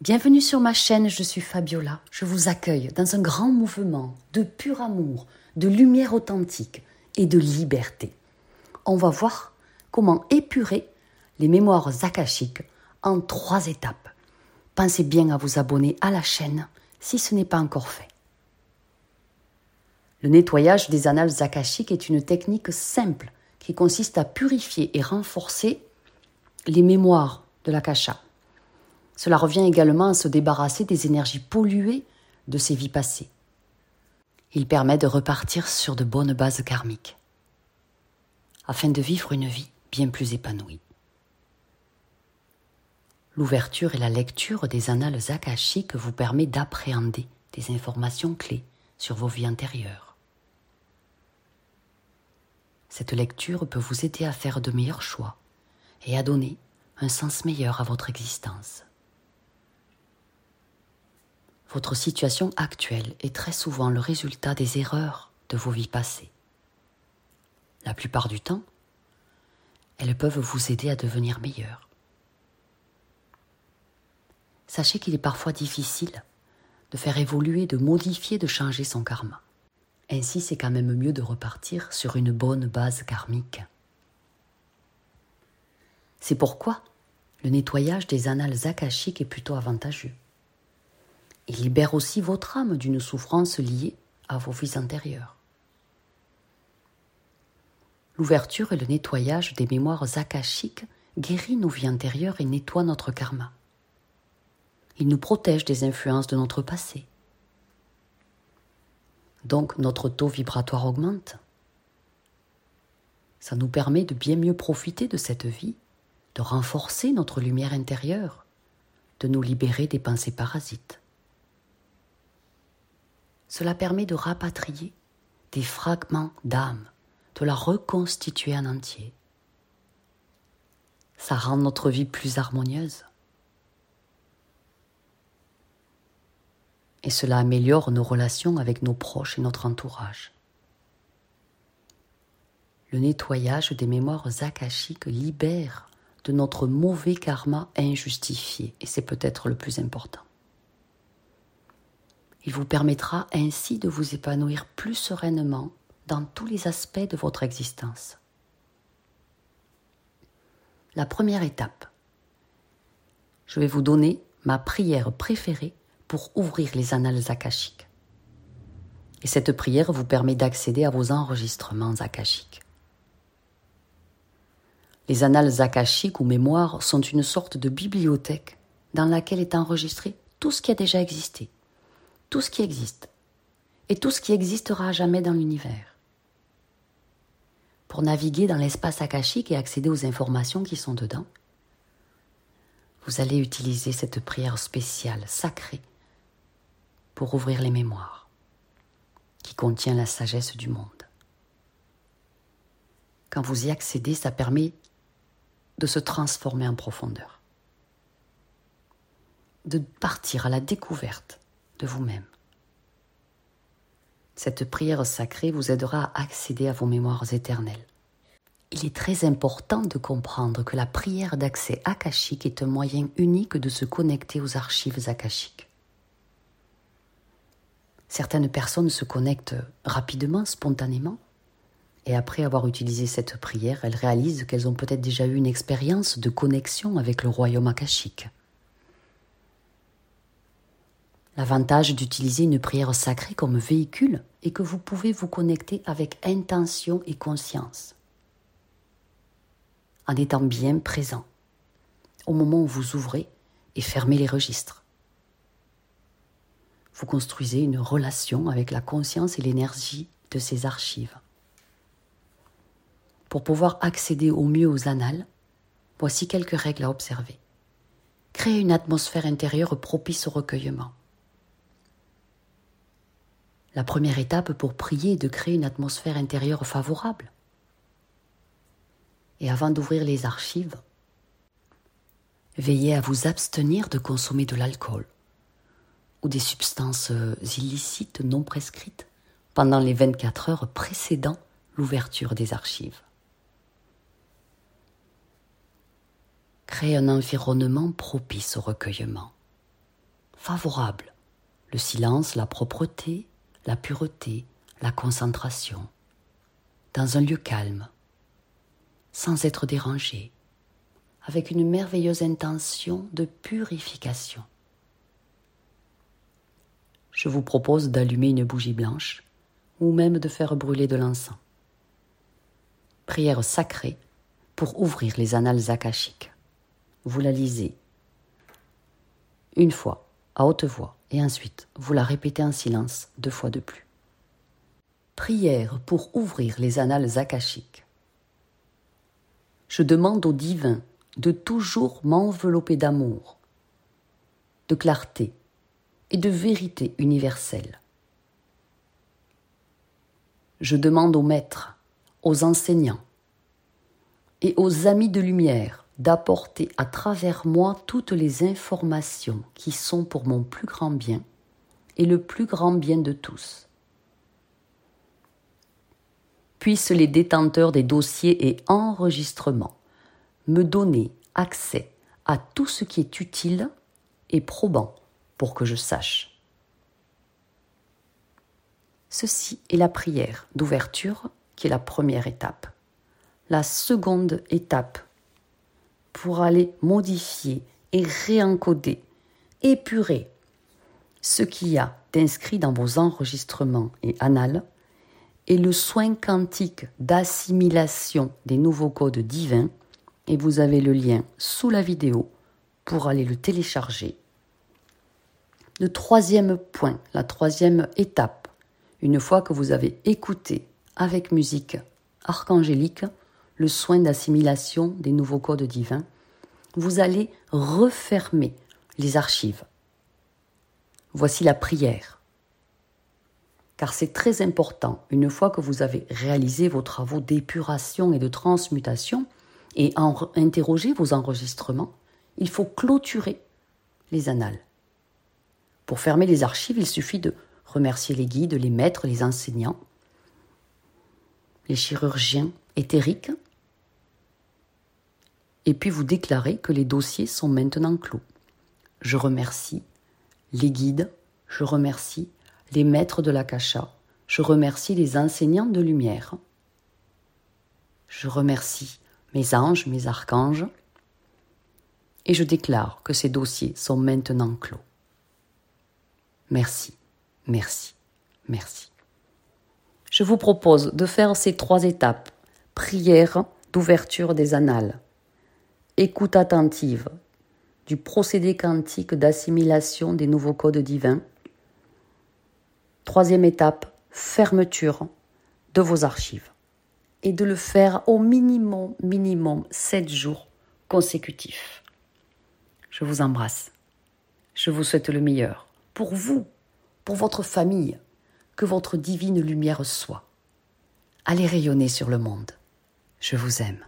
Bienvenue sur ma chaîne, je suis Fabiola. Je vous accueille dans un grand mouvement de pur amour, de lumière authentique et de liberté. On va voir comment épurer les mémoires akashiques en trois étapes. Pensez bien à vous abonner à la chaîne si ce n'est pas encore fait. Le nettoyage des annales akashiques est une technique simple qui consiste à purifier et renforcer les mémoires de l'akasha cela revient également à se débarrasser des énergies polluées de ses vies passées. Il permet de repartir sur de bonnes bases karmiques, afin de vivre une vie bien plus épanouie. L'ouverture et la lecture des annales akashiques vous permet d'appréhender des informations clés sur vos vies antérieures. Cette lecture peut vous aider à faire de meilleurs choix et à donner un sens meilleur à votre existence. Votre situation actuelle est très souvent le résultat des erreurs de vos vies passées. La plupart du temps, elles peuvent vous aider à devenir meilleur. Sachez qu'il est parfois difficile de faire évoluer, de modifier, de changer son karma. Ainsi, c'est quand même mieux de repartir sur une bonne base karmique. C'est pourquoi le nettoyage des annales akashiques est plutôt avantageux. Il libère aussi votre âme d'une souffrance liée à vos vies antérieures. L'ouverture et le nettoyage des mémoires akashiques guérit nos vies antérieures et nettoie notre karma. Il nous protège des influences de notre passé. Donc notre taux vibratoire augmente. Ça nous permet de bien mieux profiter de cette vie, de renforcer notre lumière intérieure, de nous libérer des pensées parasites. Cela permet de rapatrier des fragments d'âme, de la reconstituer en entier. Ça rend notre vie plus harmonieuse. Et cela améliore nos relations avec nos proches et notre entourage. Le nettoyage des mémoires akashiques libère de notre mauvais karma injustifié, et c'est peut-être le plus important. Il vous permettra ainsi de vous épanouir plus sereinement dans tous les aspects de votre existence. La première étape. Je vais vous donner ma prière préférée pour ouvrir les annales akashiques. Et cette prière vous permet d'accéder à vos enregistrements akashiques. Les annales akashiques ou mémoires sont une sorte de bibliothèque dans laquelle est enregistré tout ce qui a déjà existé, tout ce qui existe et tout ce qui existera jamais dans l'univers. Pour naviguer dans l'espace akashique et accéder aux informations qui sont dedans, vous allez utiliser cette prière spéciale, sacrée, pour ouvrir les mémoires, qui contient la sagesse du monde. Quand vous y accédez, ça permet de se transformer en profondeur, de partir à la découverte de vous-même. Cette prière sacrée vous aidera à accéder à vos mémoires éternelles. Il est très important de comprendre que la prière d'accès akashique est un moyen unique de se connecter aux archives akashiques. Certaines personnes se connectent rapidement, spontanément, et après avoir utilisé cette prière, elles réalisent qu'elles ont peut-être déjà eu une expérience de connexion avec le royaume akashique. L'avantage d'utiliser une prière sacrée comme véhicule est que vous pouvez vous connecter avec intention et conscience, en étant bien présent au moment où vous ouvrez et fermez les registres. Vous construisez une relation avec la conscience et l'énergie de ces archives. Pour pouvoir accéder au mieux aux annales, voici quelques règles à observer. Créez une atmosphère intérieure propice au recueillement. La première étape pour prier est de créer une atmosphère intérieure favorable. Et avant d'ouvrir les archives, veillez à vous abstenir de consommer de l'alcool ou des substances illicites non prescrites pendant les 24 heures précédant l'ouverture des archives. Créez un environnement propice au recueillement. favorable. Le silence, la propreté, la pureté, la concentration. Dans un lieu calme, sans être dérangé, avec une merveilleuse intention de purification. Je vous propose d'allumer une bougie blanche ou même de faire brûler de l'encens. Prière sacrée pour ouvrir les annales akashiques. Vous la lisez une fois à haute voix et ensuite vous la répétez en silence deux fois de plus. Prière pour ouvrir les annales akashiques. Je demande au divin de toujours m'envelopper d'amour, de clarté et de vérité universelle. Je demande aux maîtres, aux enseignants et aux amis de lumière d'apporter à travers moi toutes les informations qui sont pour mon plus grand bien et le plus grand bien de tous. Puissent les détenteurs des dossiers et enregistrements me donner accès à tout ce qui est utile et probant pour que je sache. Ceci est la prière d'ouverture qui est la première étape. La seconde étape pour aller modifier et réencoder, épurer ce qu'il y a d'inscrit dans vos enregistrements et annales et le soin quantique d'assimilation des nouveaux codes divins et vous avez le lien sous la vidéo pour aller le télécharger. Le troisième point, la troisième étape, une fois que vous avez écouté avec musique archangélique le soin d'assimilation des nouveaux codes divins, vous allez refermer les archives. Voici la prière. Car c'est très important, une fois que vous avez réalisé vos travaux d'épuration et de transmutation, et interroger vos enregistrements, il faut clôturer les annales. Pour fermer les archives, il suffit de remercier les guides, les maîtres, les enseignants, les chirurgiens éthériques, et puis vous déclarer que les dossiers sont maintenant clos. Je remercie les guides, je remercie les maîtres de l'Akasha, je remercie les enseignants de lumière, je remercie mes anges, mes archanges, et je déclare que ces dossiers sont maintenant clos. Merci, merci, merci. Je vous propose de faire ces trois étapes. Prière d'ouverture des annales, écoute attentive du procédé quantique d'assimilation des nouveaux codes divins. Troisième étape, fermeture de vos archives et de le faire au minimum, minimum, sept jours consécutifs. Je vous embrasse. Je vous souhaite le meilleur. Pour vous, pour votre famille, que votre divine lumière soit. Allez rayonner sur le monde. Je vous aime.